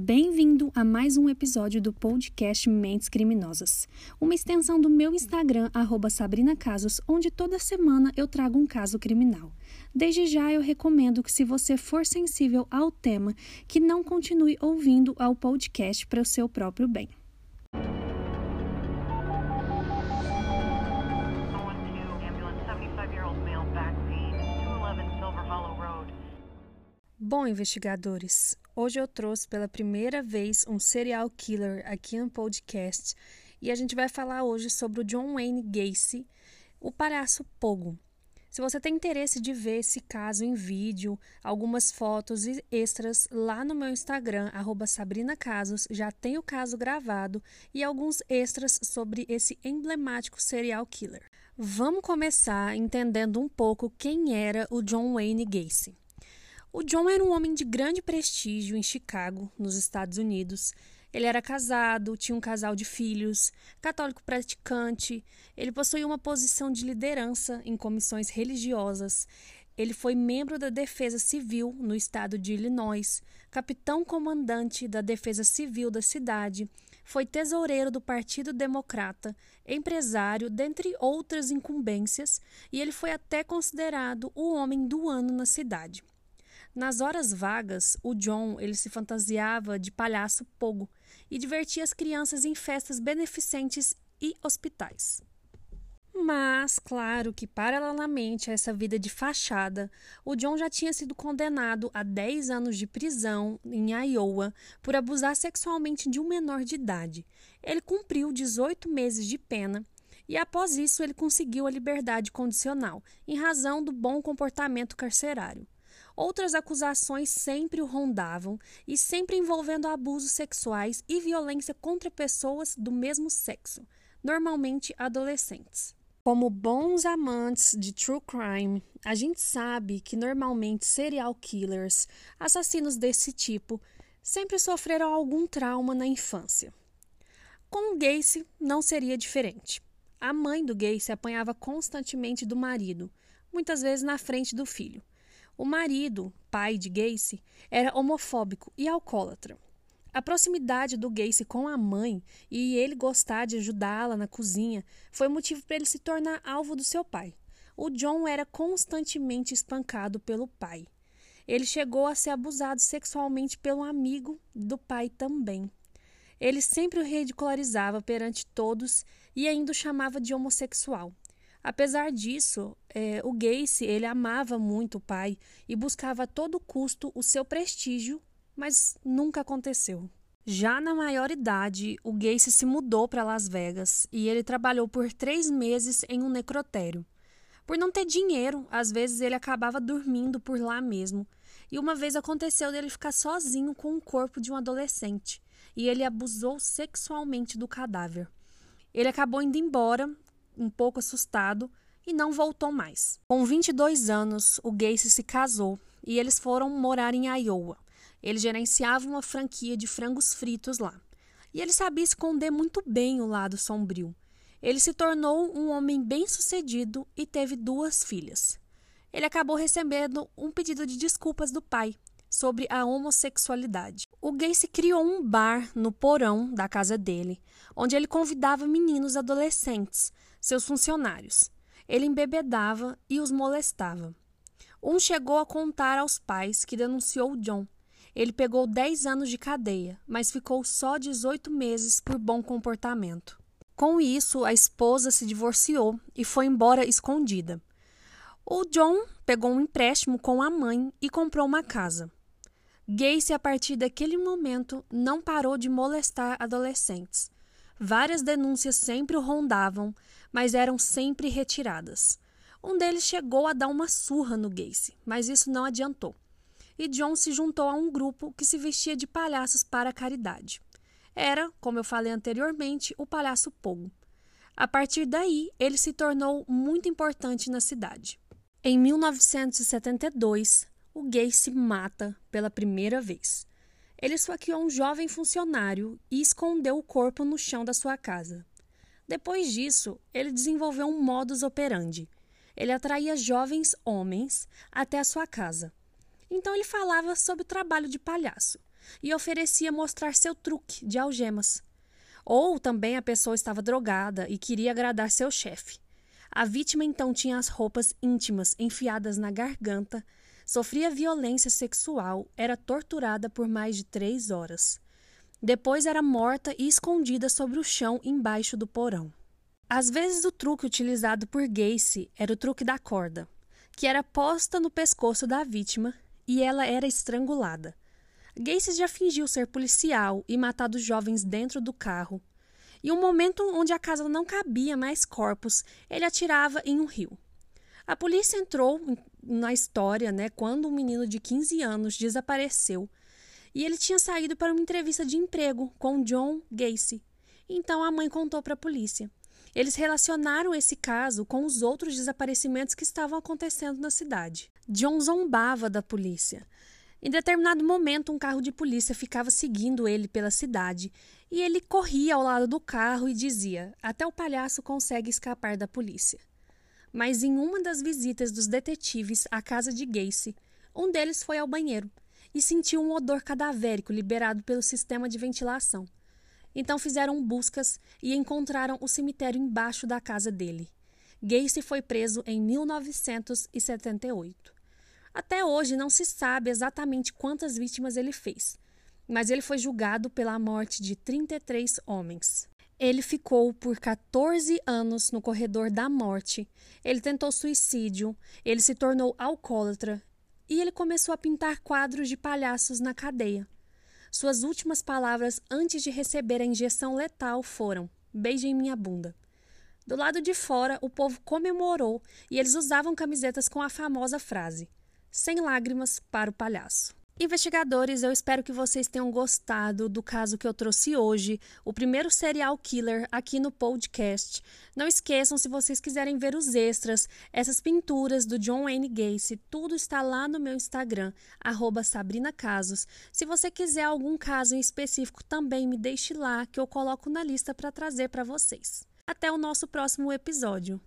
Bem-vindo a mais um episódio do podcast Mentes Criminosas, uma extensão do meu Instagram, Sabrina Casos, onde toda semana eu trago um caso criminal. Desde já eu recomendo que, se você for sensível ao tema, que não continue ouvindo ao podcast para o seu próprio bem. Bom, investigadores, hoje eu trouxe pela primeira vez um serial killer aqui no podcast e a gente vai falar hoje sobre o John Wayne Gacy, o palhaço Pogo. Se você tem interesse de ver esse caso em vídeo, algumas fotos e extras lá no meu Instagram, @sabrina_casos, já tem o caso gravado e alguns extras sobre esse emblemático serial killer. Vamos começar entendendo um pouco quem era o John Wayne Gacy. O John era um homem de grande prestígio em Chicago, nos Estados Unidos. Ele era casado, tinha um casal de filhos, católico praticante. Ele possuía uma posição de liderança em comissões religiosas. Ele foi membro da Defesa Civil no estado de Illinois, capitão comandante da Defesa Civil da cidade, foi tesoureiro do Partido Democrata, empresário, dentre outras incumbências, e ele foi até considerado o homem do ano na cidade. Nas horas vagas, o John ele se fantasiava de palhaço pogo e divertia as crianças em festas beneficentes e hospitais. Mas, claro que, paralelamente a essa vida de fachada, o John já tinha sido condenado a 10 anos de prisão em Iowa por abusar sexualmente de um menor de idade. Ele cumpriu 18 meses de pena e, após isso, ele conseguiu a liberdade condicional, em razão do bom comportamento carcerário. Outras acusações sempre o rondavam e sempre envolvendo abusos sexuais e violência contra pessoas do mesmo sexo, normalmente adolescentes. Como bons amantes de true crime, a gente sabe que normalmente serial killers, assassinos desse tipo, sempre sofreram algum trauma na infância. Com o Gacy não seria diferente. A mãe do Gacy apanhava constantemente do marido, muitas vezes na frente do filho. O marido, pai de Gacy, era homofóbico e alcoólatra. A proximidade do Gacy com a mãe e ele gostar de ajudá-la na cozinha foi motivo para ele se tornar alvo do seu pai. O John era constantemente espancado pelo pai. Ele chegou a ser abusado sexualmente pelo amigo do pai também. Ele sempre o ridicularizava perante todos e ainda o chamava de homossexual. Apesar disso, é, o Gacy ele amava muito o pai e buscava a todo custo o seu prestígio, mas nunca aconteceu. Já na maior idade, o Gacy se mudou para Las Vegas e ele trabalhou por três meses em um necrotério. Por não ter dinheiro, às vezes ele acabava dormindo por lá mesmo. E uma vez aconteceu dele ficar sozinho com o corpo de um adolescente e ele abusou sexualmente do cadáver. Ele acabou indo embora um pouco assustado e não voltou mais. Com 22 anos, o Gacy se casou e eles foram morar em Iowa. Ele gerenciava uma franquia de frangos fritos lá. E ele sabia esconder muito bem o lado sombrio. Ele se tornou um homem bem-sucedido e teve duas filhas. Ele acabou recebendo um pedido de desculpas do pai sobre a homossexualidade. O Gacy criou um bar no porão da casa dele, onde ele convidava meninos adolescentes seus funcionários. Ele embebedava e os molestava. Um chegou a contar aos pais que denunciou John. Ele pegou 10 anos de cadeia, mas ficou só 18 meses por bom comportamento. Com isso, a esposa se divorciou e foi embora escondida. O John pegou um empréstimo com a mãe e comprou uma casa. Gacy, a partir daquele momento, não parou de molestar adolescentes. Várias denúncias sempre o rondavam, mas eram sempre retiradas. Um deles chegou a dar uma surra no Gacy, mas isso não adiantou. E John se juntou a um grupo que se vestia de palhaços para a caridade. Era, como eu falei anteriormente, o palhaço Pogo. A partir daí, ele se tornou muito importante na cidade. Em 1972, o Gacy mata pela primeira vez. Ele esfaqueou um jovem funcionário e escondeu o corpo no chão da sua casa. Depois disso, ele desenvolveu um modus operandi. Ele atraía jovens homens até a sua casa. Então ele falava sobre o trabalho de palhaço. e oferecia mostrar seu truque de algemas. Ou também a pessoa estava drogada e queria agradar seu chefe. A vítima então tinha as roupas íntimas enfiadas na garganta, sofria violência sexual, era torturada por mais de três horas. Depois era morta e escondida sobre o chão embaixo do porão. Às vezes o truque utilizado por Gacy era o truque da corda, que era posta no pescoço da vítima e ela era estrangulada. Gacy já fingiu ser policial e matado jovens dentro do carro. E um momento onde a casa não cabia mais corpos, ele atirava em um rio. A polícia entrou na história, né, quando um menino de 15 anos desapareceu e ele tinha saído para uma entrevista de emprego com John Gacy. Então a mãe contou para a polícia. Eles relacionaram esse caso com os outros desaparecimentos que estavam acontecendo na cidade. John zombava da polícia. Em determinado momento, um carro de polícia ficava seguindo ele pela cidade e ele corria ao lado do carro e dizia: Até o palhaço consegue escapar da polícia. Mas em uma das visitas dos detetives à casa de Gacy, um deles foi ao banheiro e sentiu um odor cadavérico liberado pelo sistema de ventilação. Então fizeram buscas e encontraram o cemitério embaixo da casa dele. Gacy foi preso em 1978. Até hoje não se sabe exatamente quantas vítimas ele fez, mas ele foi julgado pela morte de 33 homens. Ele ficou por 14 anos no corredor da morte. Ele tentou suicídio, ele se tornou alcoólatra e ele começou a pintar quadros de palhaços na cadeia. Suas últimas palavras antes de receber a injeção letal foram: Beijem minha bunda. Do lado de fora, o povo comemorou e eles usavam camisetas com a famosa frase: Sem lágrimas para o palhaço. Investigadores, eu espero que vocês tenham gostado do caso que eu trouxe hoje, o primeiro serial killer aqui no podcast. Não esqueçam, se vocês quiserem ver os extras, essas pinturas do John Wayne Gacy, tudo está lá no meu Instagram, @sabrina_casos. Se você quiser algum caso em específico, também me deixe lá que eu coloco na lista para trazer para vocês. Até o nosso próximo episódio.